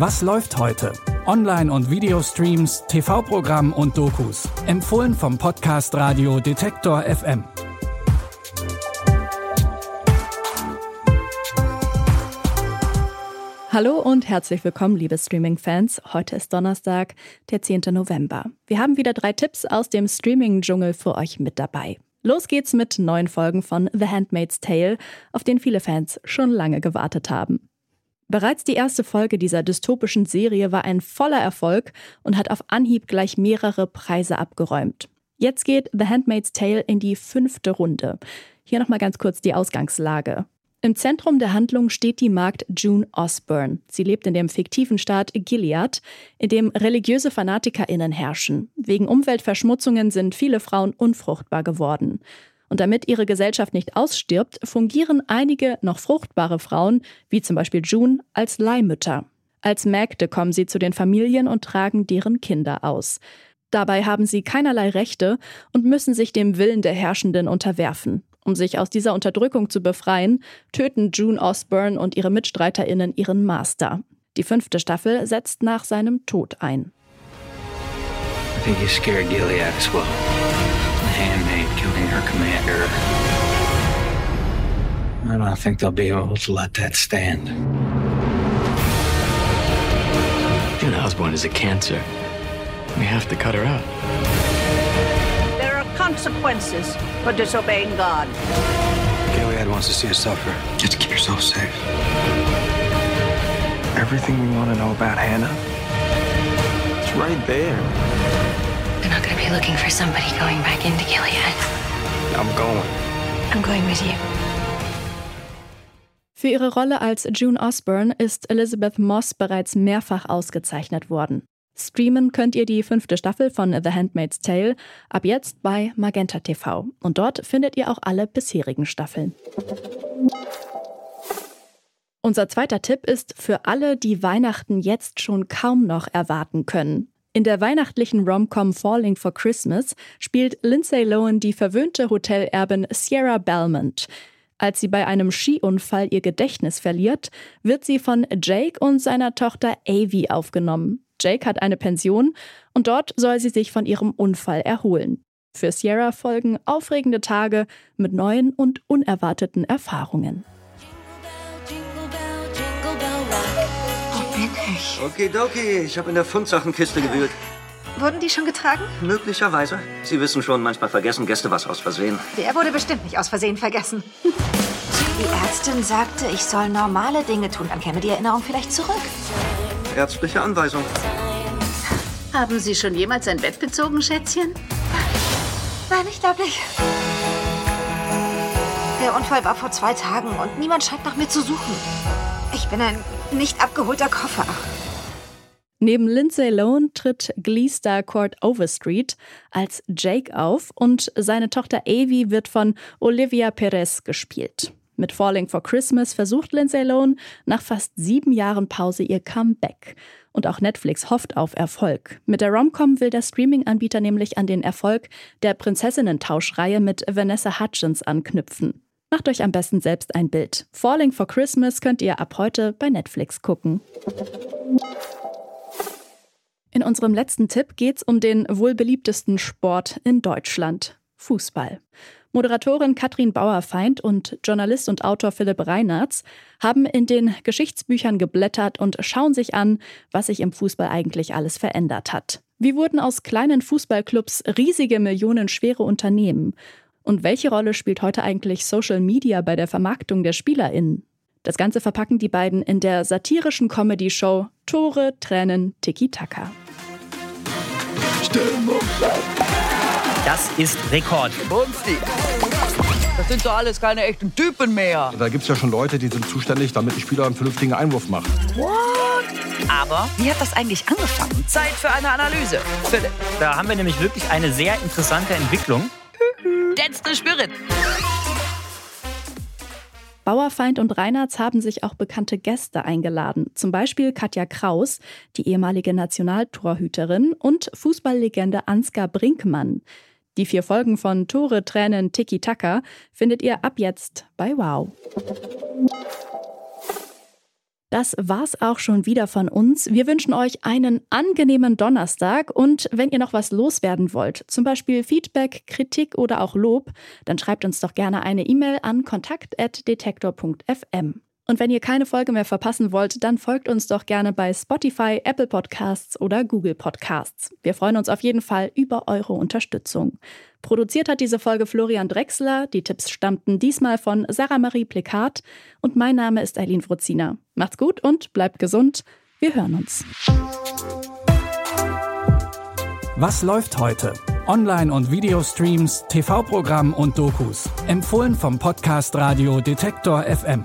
Was läuft heute? Online- und Videostreams, TV-Programm und Dokus. Empfohlen vom Podcast Radio Detektor FM. Hallo und herzlich willkommen, liebe Streaming-Fans. Heute ist Donnerstag, der 10. November. Wir haben wieder drei Tipps aus dem Streaming-Dschungel für euch mit dabei. Los geht's mit neuen Folgen von The Handmaid's Tale, auf den viele Fans schon lange gewartet haben. Bereits die erste Folge dieser dystopischen Serie war ein voller Erfolg und hat auf Anhieb gleich mehrere Preise abgeräumt. Jetzt geht The Handmaid's Tale in die fünfte Runde. Hier nochmal ganz kurz die Ausgangslage. Im Zentrum der Handlung steht die Magd June Osborne. Sie lebt in dem fiktiven Staat Gilead, in dem religiöse FanatikerInnen herrschen. Wegen Umweltverschmutzungen sind viele Frauen unfruchtbar geworden. Und damit ihre Gesellschaft nicht ausstirbt, fungieren einige noch fruchtbare Frauen, wie zum Beispiel June, als Leihmütter. Als Mägde kommen sie zu den Familien und tragen deren Kinder aus. Dabei haben sie keinerlei Rechte und müssen sich dem Willen der Herrschenden unterwerfen. Um sich aus dieser Unterdrückung zu befreien, töten June Osborne und ihre MitstreiterInnen ihren Master. Die fünfte Staffel setzt nach seinem Tod ein. I think you scared Gilead as well. The handmaid killing her commander. I don't think they'll be able to let that stand. June Osborne is a cancer. We have to cut her out. There are consequences for disobeying God. Gilead wants to see us suffer. Just keep yourself safe. Everything we want to know about Hannah, it's right there. We're not going to be looking for somebody going back into Gilead. I'm going. I'm going with you. Für ihre Rolle als June Osborne ist Elizabeth Moss bereits mehrfach ausgezeichnet worden. Streamen könnt ihr die fünfte Staffel von The Handmaid's Tale ab jetzt bei Magenta TV. Und dort findet ihr auch alle bisherigen Staffeln. Unser zweiter Tipp ist für alle, die Weihnachten jetzt schon kaum noch erwarten können. In der weihnachtlichen Rom-Com Falling for Christmas spielt Lindsay Lohan die verwöhnte Hotelerbin Sierra Belmont. Als sie bei einem Skiunfall ihr Gedächtnis verliert, wird sie von Jake und seiner Tochter Avi aufgenommen. Jake hat eine Pension und dort soll sie sich von ihrem Unfall erholen. Für Sierra folgen aufregende Tage mit neuen und unerwarteten Erfahrungen. Ich? Okidoki, ich habe in der Fundsachtenkiste gewühlt. Wurden die schon getragen? Möglicherweise. Sie wissen schon, manchmal vergessen Gäste was aus Versehen. Der wurde bestimmt nicht aus Versehen vergessen. Die Ärztin sagte, ich soll normale Dinge tun, dann käme die Erinnerung vielleicht zurück. Ärztliche Anweisung. Haben Sie schon jemals ein Bett bezogen, Schätzchen? Nein, ich glaube nicht. Der Unfall war vor zwei Tagen und niemand scheint nach mir zu suchen. Ich bin ein nicht abgeholter Koffer. Neben Lindsay Lohan tritt Glee-Star Court Overstreet als Jake auf und seine Tochter Avi wird von Olivia Perez gespielt. Mit Falling for Christmas versucht Lindsay Lohan nach fast sieben Jahren Pause ihr Comeback. Und auch Netflix hofft auf Erfolg. Mit der Romcom will der Streaming-Anbieter nämlich an den Erfolg der Prinzessinnen-Tauschreihe mit Vanessa Hudgens anknüpfen. Macht euch am besten selbst ein Bild. Falling for Christmas könnt ihr ab heute bei Netflix gucken. In unserem letzten Tipp geht es um den wohl beliebtesten Sport in Deutschland: Fußball. Moderatorin Katrin Bauerfeind und Journalist und Autor Philipp Reinartz haben in den Geschichtsbüchern geblättert und schauen sich an, was sich im Fußball eigentlich alles verändert hat. Wie wurden aus kleinen Fußballclubs riesige millionenschwere Unternehmen? Und welche Rolle spielt heute eigentlich Social Media bei der Vermarktung der SpielerInnen? Das Ganze verpacken die beiden in der satirischen Comedy-Show Tore, Tränen, Tiki-Taka. Das ist Rekord. Bumsti. Das sind doch alles keine echten Typen mehr. Da gibt es ja schon Leute, die sind zuständig, damit ein Spieler einen vernünftigen Einwurf macht. What? Aber wie hat das eigentlich angefangen? Zeit für eine Analyse. Philipp. Da haben wir nämlich wirklich eine sehr interessante Entwicklung. The spirit. Bauerfeind und Reinhardt haben sich auch bekannte Gäste eingeladen. Zum Beispiel Katja Kraus, die ehemalige Nationaltorhüterin, und Fußballlegende Ansgar Brinkmann. Die vier Folgen von Tore, Tränen, Tiki Taka findet ihr ab jetzt bei Wow. Das war's auch schon wieder von uns. Wir wünschen euch einen angenehmen Donnerstag und wenn ihr noch was loswerden wollt, zum Beispiel Feedback, Kritik oder auch Lob, dann schreibt uns doch gerne eine E-Mail an kontakt.detektor.fm. Und wenn ihr keine Folge mehr verpassen wollt, dann folgt uns doch gerne bei Spotify, Apple Podcasts oder Google Podcasts. Wir freuen uns auf jeden Fall über eure Unterstützung. Produziert hat diese Folge Florian Drexler. Die Tipps stammten diesmal von Sarah Marie Plikat. Und mein Name ist Eileen Fruzina. Macht's gut und bleibt gesund. Wir hören uns. Was läuft heute? Online- und Videostreams, TV-Programm und Dokus. Empfohlen vom Podcast Radio Detektor FM.